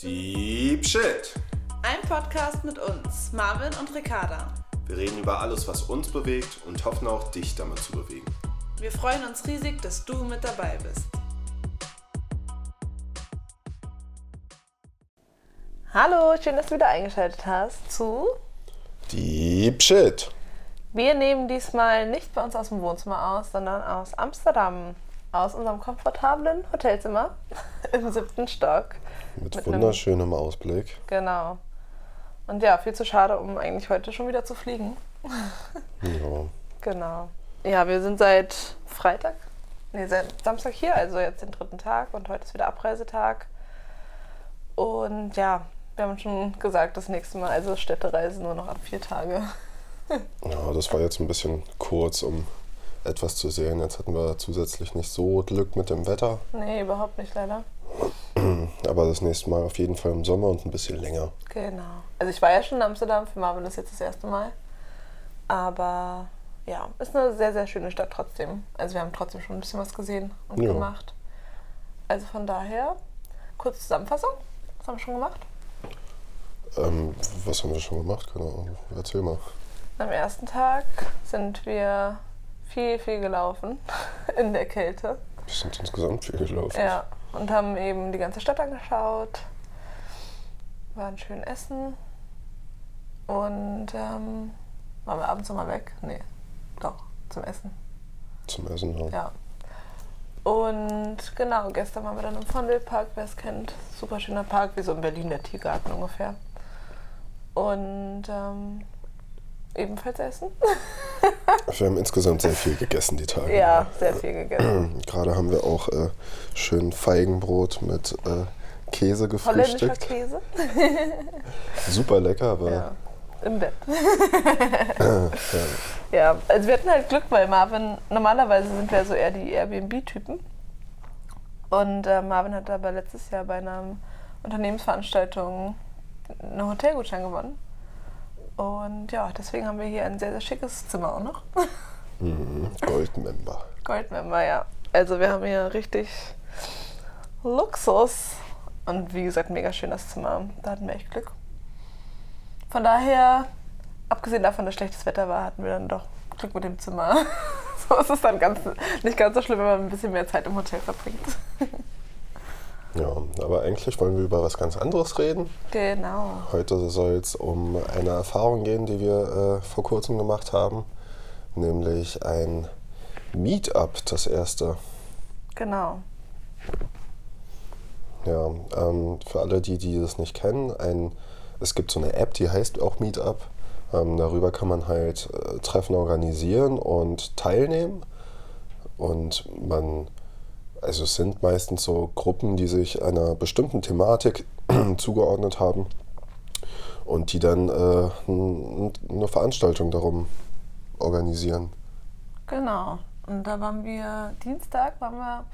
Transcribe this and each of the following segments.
Deep Shit. Ein Podcast mit uns, Marvin und Ricarda. Wir reden über alles, was uns bewegt und hoffen auch, dich damit zu bewegen. Wir freuen uns riesig, dass du mit dabei bist. Hallo, schön, dass du wieder eingeschaltet hast zu Deep Shit. Wir nehmen diesmal nicht bei uns aus dem Wohnzimmer aus, sondern aus Amsterdam. Aus unserem komfortablen Hotelzimmer im siebten Stock. Mit, Mit wunderschönem Ausblick. Genau. Und ja, viel zu schade, um eigentlich heute schon wieder zu fliegen. Ja. Genau. Ja, wir sind seit Freitag, nee, seit Samstag hier, also jetzt den dritten Tag und heute ist wieder Abreisetag. Und ja, wir haben schon gesagt, das nächste Mal, also Städtereise nur noch ab vier Tage. ja, das war jetzt ein bisschen kurz, um etwas zu sehen. Jetzt hatten wir zusätzlich nicht so Glück mit dem Wetter. Nee, überhaupt nicht leider. Aber das nächste Mal auf jeden Fall im Sommer und ein bisschen länger. Genau. Also ich war ja schon in Amsterdam, für Marvin ist jetzt das erste Mal. Aber ja, ist eine sehr, sehr schöne Stadt trotzdem. Also wir haben trotzdem schon ein bisschen was gesehen und Ja. gemacht. Also von daher, kurze Zusammenfassung. Was haben wir schon gemacht? Ähm, was haben wir schon gemacht? Keine Ahnung. Erzähl mal. Am ersten Tag sind wir viel, viel gelaufen in der Kälte. Wir sind insgesamt viel gelaufen. Ja, und haben eben die ganze Stadt angeschaut, waren schön essen und ähm, waren wir abends nochmal weg? Nee, doch, zum Essen. Zum Essen, ja. Ja. Und genau, gestern waren wir dann im Vondelpark, wer es kennt. Super schöner Park, wie so in Berlin der Tiergarten ungefähr. Und ähm, ebenfalls essen. Wir haben insgesamt sehr viel gegessen die Tage. Ja, sehr viel gegessen. Gerade haben wir auch äh, schön Feigenbrot mit äh, Käse Holländischer gefrühstückt. Käse. Super lecker, aber Ja, im Bett. ja. Ja, also wir hatten halt Glück, weil Marvin, normalerweise sind wir so eher die Airbnb-Typen. Und äh, Marvin hat aber letztes Jahr bei einer Unternehmensveranstaltung einen Hotelgutschein gewonnen. Und ja, deswegen haben wir hier ein sehr, sehr schickes Zimmer auch noch. mhm, Goldmember. Goldmember, ja. Also wir haben hier richtig Luxus. Und wie gesagt, mega schön das Zimmer. Da hatten wir echt Glück. Von daher, abgesehen davon, dass schlechtes Wetter war, hatten wir dann doch Glück mit dem Zimmer. so ist es dann ganz, nicht ganz so schlimm, wenn man ein bisschen mehr Zeit im Hotel verbringt. Ja, aber eigentlich wollen wir über was ganz anderes reden. genau. Heute soll es um eine Erfahrung gehen, die wir äh, vor kurzem gemacht haben, nämlich ein Meetup, das erste. Genau. Ja, ähm, für alle, die, die das nicht kennen, ein, es gibt so eine App, die heißt auch Meetup. Ähm, darüber kann man halt äh, Treffen organisieren und teilnehmen. Und man, also es sind meistens so Gruppen, die sich einer bestimmten Thematik zugeordnet haben und die dann äh, eine Veranstaltung darum organisieren. Genau. Und da waren wir, Dienstag waren wir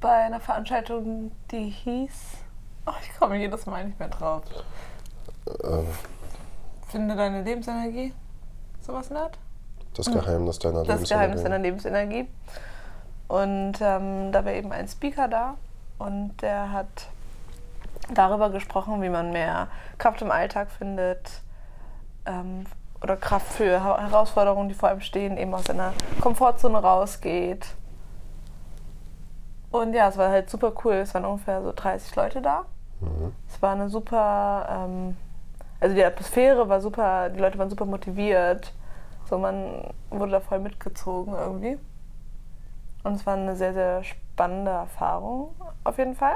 bei einer Veranstaltung, die hieß, oh, ich komme jedes Mal nicht mehr drauf. Äh, Finde deine Lebensenergie. Sowas in Art? das Geheimnis deiner Das Geheimnis deiner Lebensenergie. Und ähm, da war eben ein Speaker da und der hat darüber gesprochen, wie man mehr Kraft im Alltag findet ähm, oder Kraft für Herausforderungen, die vor einem stehen, eben aus seiner Komfortzone rausgeht. Und ja, es war halt super cool. Es waren ungefähr so 30 Leute da. Mhm. Es war eine super, ähm, also die Atmosphäre war super, die Leute waren super motiviert. So, man wurde da voll mitgezogen irgendwie. Und es war eine sehr, sehr spannende Erfahrung auf jeden Fall.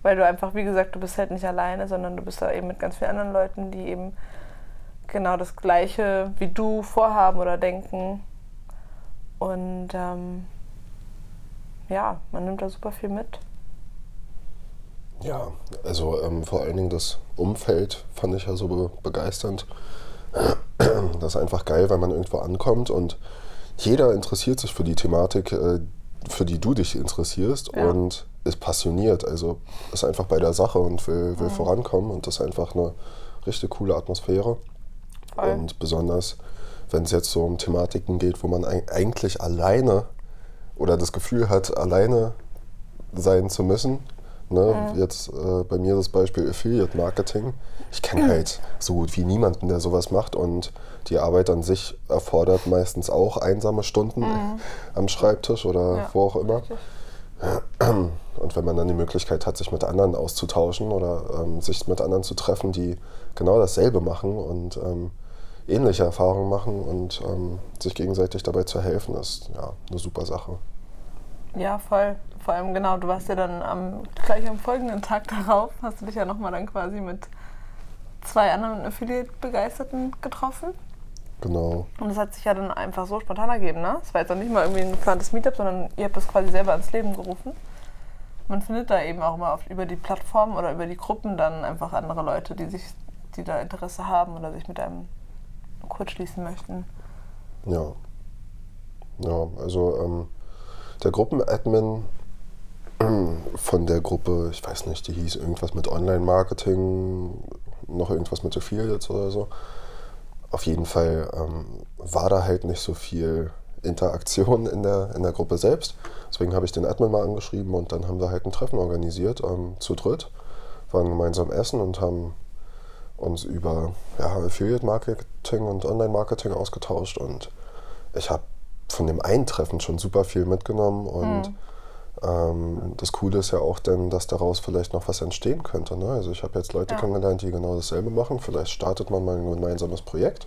Weil du einfach, wie gesagt, du bist halt nicht alleine, sondern du bist da eben mit ganz vielen anderen Leuten, die eben genau das Gleiche wie du vorhaben oder denken. Und ähm, ja, man nimmt da super viel mit. Ja, also ähm, vor allen Dingen das Umfeld fand ich ja so be begeisternd. Das ist einfach geil, weil man irgendwo ankommt und jeder interessiert sich für die Thematik, äh, für die du dich interessierst Ja. und ist passioniert. Also ist einfach bei der Sache und will, will vorankommen und das ist einfach eine richtig coole Atmosphäre. Voll. Und besonders, wenn es jetzt so um Thematiken geht, wo man eig- eigentlich alleine oder das Gefühl hat, alleine sein zu müssen, Ne? Jetzt äh, bei mir das Beispiel Affiliate Marketing. Ich kenne halt so gut wie niemanden, der sowas macht und die Arbeit an sich erfordert meistens auch einsame Stunden am Schreibtisch oder Ja, wo auch immer. richtig. Und wenn man dann die Möglichkeit hat, sich mit anderen auszutauschen oder ähm, sich mit anderen zu treffen, die genau dasselbe machen und ähm, ähnliche Erfahrungen machen und ähm, sich gegenseitig dabei zu helfen, ist ja eine super Sache. Ja, voll. Vor allem genau, du warst ja dann am, gleich am folgenden Tag darauf, hast du dich ja nochmal dann quasi mit zwei anderen Affiliate-Begeisterten getroffen. Genau. Und es hat sich ja dann einfach so spontan ergeben, ne? Es war jetzt auch nicht mal irgendwie ein geplantes Meetup, sondern ihr habt das quasi selber ans Leben gerufen. Man findet da eben auch immer auf, über die Plattform oder über die Gruppen dann einfach andere Leute, die sich, die da Interesse haben oder sich mit einem kurz schließen möchten. Ja. Ja, also ähm, der Gruppenadmin von der Gruppe, ich weiß nicht, die hieß irgendwas mit Online-Marketing, noch irgendwas mit Affiliates oder so. Auf jeden Fall ähm, war da halt nicht so viel Interaktion in der, in der Gruppe selbst. Deswegen habe ich den Admin mal angeschrieben und dann haben wir halt ein Treffen organisiert, ähm, zu dritt, waren gemeinsam essen und haben uns über ja, Affiliate-Marketing und Online-Marketing ausgetauscht und ich habe von dem einen Treffen schon super viel mitgenommen und ähm, das Coole ist ja auch dann, dass daraus vielleicht noch was entstehen könnte. Ne? Also ich habe jetzt Leute Ja. kennengelernt, die genau dasselbe machen. Vielleicht startet man mal ein gemeinsames Projekt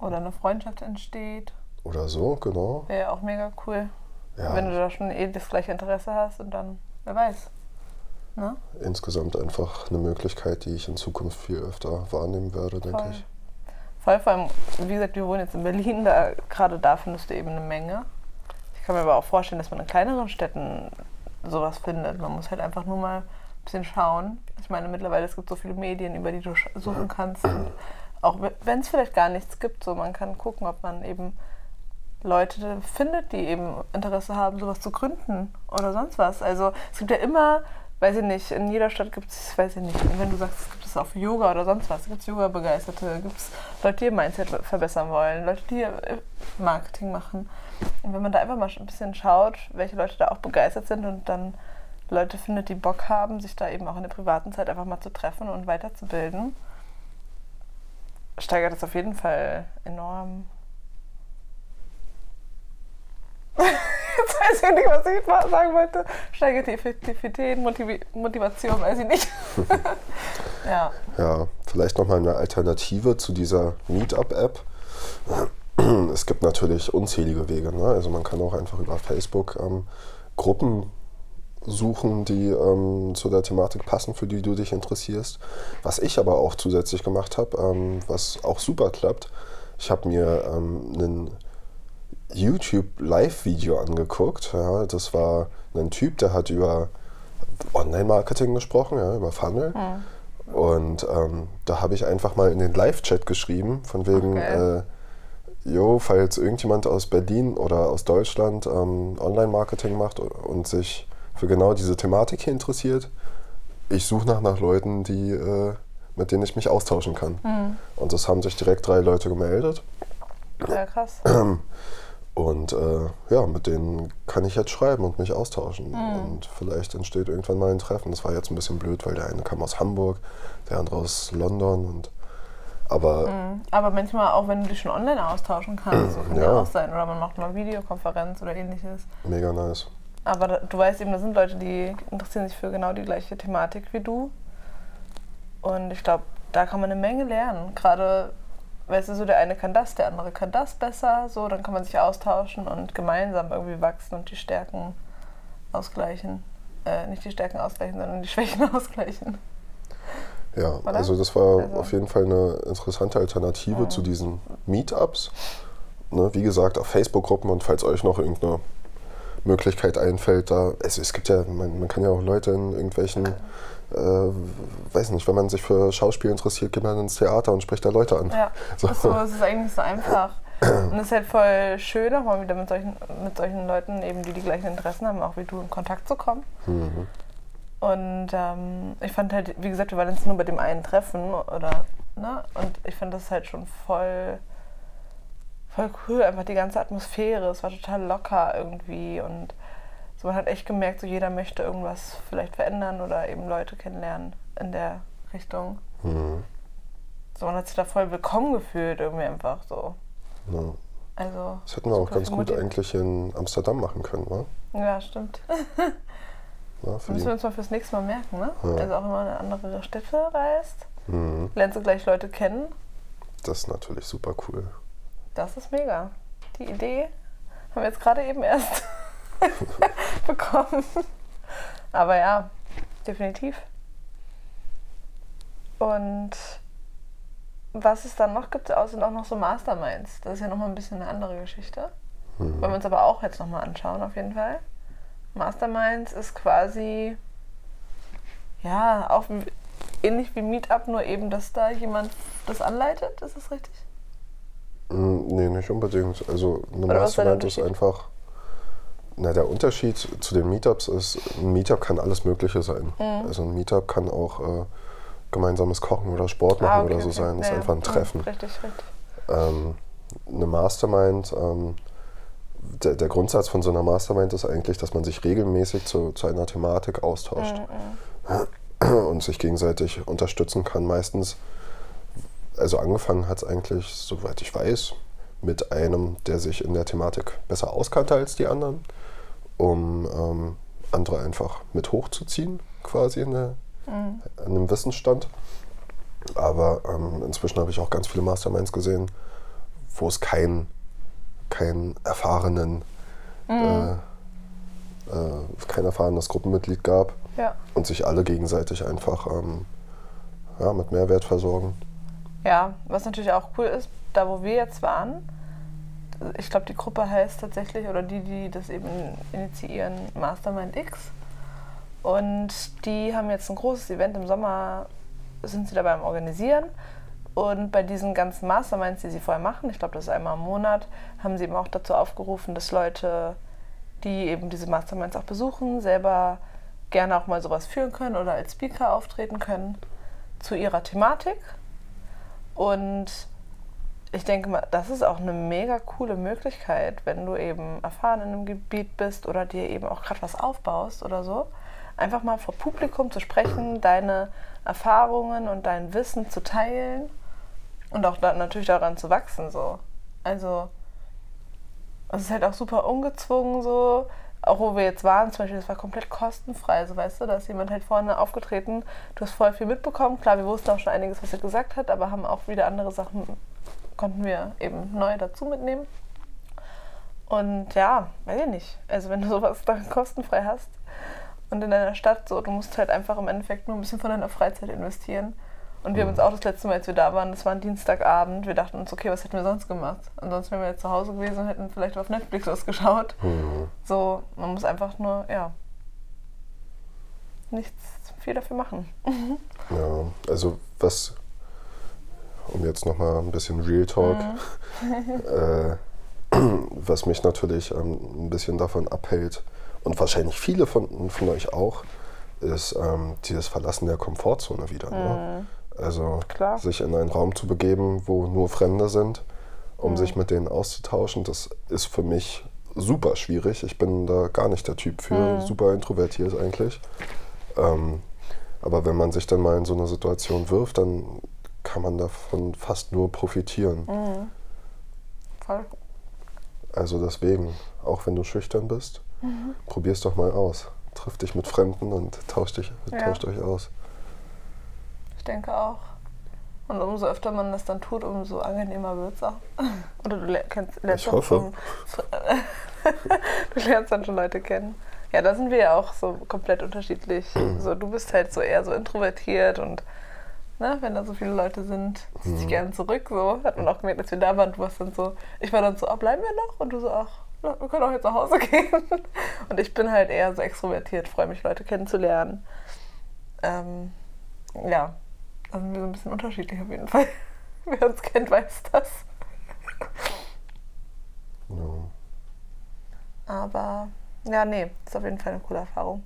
Oder eine Freundschaft entsteht. oder so, genau. Wäre ja auch mega cool. Ja, Wenn du da schon eh das gleiche Interesse hast und dann, wer weiß. Ne? insgesamt einfach eine Möglichkeit, die ich in Zukunft viel öfter wahrnehmen werde, denke Voll. ich. Voll, vor allem, wie gesagt, wir wohnen jetzt in Berlin, da gerade da findest du eben eine Menge. Ich kann mir aber auch vorstellen, dass man in kleineren Städten sowas findet. Man muss halt einfach nur mal ein bisschen schauen. Ich meine, mittlerweile es gibt so viele Medien, über die du suchen kannst. Und auch wenn es vielleicht gar nichts gibt, so man kann gucken, ob man eben Leute findet, die eben Interesse haben, sowas zu gründen oder sonst was. Also es gibt ja immer, weiß ich nicht, in jeder Stadt gibt es, weiß ich nicht, wenn du sagst, es gibt es für Yoga oder sonst was, gibt es Yoga-Begeisterte, gibt es Leute, die ihr Mindset verbessern wollen, Leute, die äh, Marketing machen. Und wenn man da einfach mal ein bisschen schaut, welche Leute da auch begeistert sind und dann Leute findet, die Bock haben, sich da eben auch in der privaten Zeit einfach mal zu treffen und weiterzubilden, steigert das auf jeden Fall enorm. Jetzt weiß ich nicht, was ich sagen wollte. Steigert die Effektivität, Motivi Motivation, weiß ich nicht. ja. Ja, vielleicht nochmal eine Alternative zu dieser Meetup-App. Es gibt natürlich unzählige Wege. Ne? Also man kann auch einfach über Facebook ähm, Gruppen suchen, die ähm, zu der Thematik passen, für die du dich interessierst. Was ich aber auch zusätzlich gemacht habe, ähm, was auch super klappt, ich habe mir ähm, einen YouTube-Live-Video angeguckt. Ja, das war ein Typ, der hat über Online-Marketing gesprochen, ja, über Funnel. Und ähm, da habe ich einfach mal in den Live-Chat geschrieben, von wegen, Okay. äh, jo, falls irgendjemand aus Berlin oder aus Deutschland ähm, Online-Marketing macht und sich für genau diese Thematik hier interessiert, ich suche nach, nach Leuten, die, äh, mit denen ich mich austauschen kann. Und das haben sich direkt drei Leute gemeldet. ja, krass. Und äh, ja, mit denen kann ich jetzt schreiben und mich austauschen. Und vielleicht entsteht irgendwann mal ein Treffen. Das war jetzt ein bisschen blöd, weil der eine kam aus Hamburg, der andere aus London. Und, aber Aber manchmal auch, wenn du dich schon online austauschen kannst, so kann ja. Ja. auch sein. Oder man macht mal Videokonferenz oder ähnliches. mega nice. Aber da, du weißt eben, da sind Leute, die interessieren sich für genau die gleiche Thematik wie du. Und ich glaube, da kann man eine Menge lernen. Gerade, weißt du, so der eine kann das, der andere kann das besser. So, dann kann man sich austauschen und gemeinsam irgendwie wachsen und die Stärken ausgleichen. Äh, nicht die Stärken ausgleichen, sondern die Schwächen ausgleichen. Ja, Oder? also das war Also- auf jeden Fall eine interessante Alternative zu diesen Meetups. Ne, wie gesagt, auf Facebook-Gruppen und falls euch noch irgendeine Möglichkeit einfällt, da, also es gibt ja, man, man kann ja auch Leute in irgendwelchen, äh, weiß nicht, wenn man sich für Schauspiel interessiert, geht man ins Theater und spricht da Leute an. Ja, So. so, es ist eigentlich so einfach. Und es ist halt voll schön, auch mal wieder mit solchen, mit solchen Leuten, eben, die die gleichen Interessen haben, auch wie du, in Kontakt zu kommen. Mhm. Und ähm, ich fand halt, wie gesagt, wir waren jetzt nur bei dem einen Treffen oder, ne? Und ich fand das halt schon voll, voll cool, einfach die ganze Atmosphäre. Es war total locker irgendwie und So man hat echt gemerkt, so jeder möchte irgendwas vielleicht verändern oder eben Leute kennenlernen in der Richtung. Mhm. So man hat sich da voll willkommen gefühlt irgendwie einfach so. Ja. Also Das hätten wir auch ganz gut eigentlich in Amsterdam machen können, wa? Ja, stimmt. Für Müssen wir uns mal fürs nächste Mal merken, ne? Ja. Also auch wenn man in andere Städte reist, Mhm. lernst du gleich Leute kennen. Das ist natürlich super cool. Das ist mega. Die Idee haben wir jetzt gerade eben erst bekommen. Aber ja, definitiv. Und was es dann noch gibt, sind auch noch so Masterminds. Das ist ja nochmal ein bisschen eine andere Geschichte. Mhm. Wollen wir uns aber auch jetzt nochmal anschauen, auf jeden Fall. Masterminds ist quasi, ja, auch ähnlich wie Meetup, nur eben, dass da jemand das anleitet. Ist das richtig? Mm, Nee, nicht unbedingt. Also eine ist Mastermind ist einfach. Na, der Unterschied zu den Meetups ist, ein Meetup kann alles Mögliche sein. Mhm. Also ein Meetup kann auch äh, gemeinsames Kochen oder Sport machen oder so sein. Das ist Ah, Ja, einfach ein ja. Treffen. Mhm, Richtig, richtig. Ähm, eine Mastermind, ähm, der, der Grundsatz von so einer Mastermind ist eigentlich, dass man sich regelmäßig zu, zu einer Thematik austauscht Mhm, und sich gegenseitig unterstützen kann. Meistens, also angefangen hat es eigentlich, soweit ich weiß, mit einem, der sich in der Thematik besser auskannte als die anderen, um ähm, andere einfach mit hochzuziehen, quasi in, der, mhm. in einem Wissensstand. Aber ähm, inzwischen habe ich auch ganz viele Masterminds gesehen, wo es keinen kein erfahrenen, äh, äh, kein erfahrenes Gruppenmitglied gab Ja. und sich alle gegenseitig einfach ähm, ja, mit Mehrwert versorgen. Ja, was natürlich auch cool ist, da wo wir jetzt waren, ich glaube, die Gruppe heißt tatsächlich, oder die, die das eben initiieren, Mastermind X. Und die haben jetzt ein großes Event im Sommer, sind sie dabei am Organisieren. Und bei diesen ganzen Masterminds, die sie vorher machen, ich glaube, das ist einmal im Monat, haben sie eben auch dazu aufgerufen, dass Leute, die eben diese Masterminds auch besuchen, selber gerne auch mal sowas führen können oder als Speaker auftreten können zu ihrer Thematik. Und ich denke mal, das ist auch eine mega coole Möglichkeit, wenn du eben erfahren in einem Gebiet bist oder dir eben auch gerade was aufbaust oder so. Einfach mal vor Publikum zu sprechen, deine Erfahrungen und dein Wissen zu teilen und auch da, natürlich daran zu wachsen. So. Also, es ist halt auch super ungezwungen so. Auch wo wir jetzt waren, zum Beispiel, das war komplett kostenfrei, so weißt du, da ist jemand halt vorne aufgetreten, du hast voll viel mitbekommen. Klar, wir wussten auch schon einiges, was er gesagt hat, aber haben auch wieder andere Sachen, konnten wir eben neu dazu mitnehmen. Und ja, weiß ich nicht. Also wenn du sowas dann kostenfrei hast und in deiner Stadt so, du musst halt einfach im Endeffekt nur ein bisschen von deiner Freizeit investieren. Und wir haben uns auch das letzte Mal, als wir da waren, das war ein Dienstagabend, wir dachten uns, okay, was hätten wir sonst gemacht? Ansonsten wären wir jetzt zu Hause gewesen und hätten vielleicht auf Netflix was geschaut. Mhm. So, man muss einfach nur, ja, nichts viel dafür machen. Ja, also was, um jetzt nochmal ein bisschen Real Talk, äh, was mich natürlich ähm, ein bisschen davon abhält und wahrscheinlich viele von, von euch auch, ist ähm, dieses Verlassen der Komfortzone wieder. Ne? Also Klar. sich in einen Raum zu begeben, wo nur Fremde sind, um sich mit denen auszutauschen, das ist für mich super schwierig. Ich bin da gar nicht der Typ für, super introvertiert eigentlich. Ähm, aber wenn man sich dann mal in so eine Situation wirft, dann kann man davon fast nur profitieren. Voll. Also deswegen, auch wenn du schüchtern bist, probier's doch mal aus. Triff dich mit Fremden und tausch dich, Ja. tauscht euch aus. Ich denke auch. Und umso öfter man das dann tut, umso angenehmer wird es auch. Oder du ler- kennst, lernst Ich hoffe. Du lernst dann schon Leute kennen. Ja, da sind wir ja auch so komplett unterschiedlich. So, du bist halt so eher so introvertiert und ne, wenn da so viele Leute sind, ziehst dich gerne zurück. So hat man auch gemerkt, als wir da waren, du warst dann so, ich war dann so, ah, bleiben wir noch? Und du so, ach, wir können auch jetzt nach Hause gehen. Und ich bin halt eher so extrovertiert, freue mich, Leute kennenzulernen. Ähm, ja, da sind wir so ein bisschen unterschiedlich auf jeden Fall. Wer uns kennt, weiß das. Ja. Aber ja, nee, ist auf jeden Fall eine coole Erfahrung.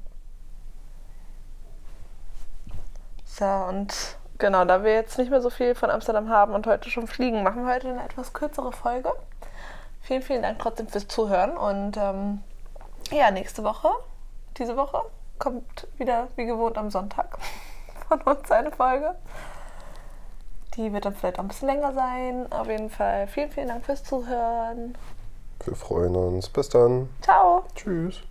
So, und genau, da wir jetzt nicht mehr so viel von Amsterdam haben und heute schon fliegen, machen wir heute eine etwas kürzere Folge. Vielen, vielen Dank trotzdem fürs Zuhören und ähm, Ja, nächste Woche, diese Woche, kommt wieder wie gewohnt am Sonntag von uns eine Folge. Die wird dann vielleicht auch ein bisschen länger sein. Auf jeden Fall vielen, vielen Dank fürs Zuhören. Wir freuen uns. Bis dann. Ciao. Tschüss.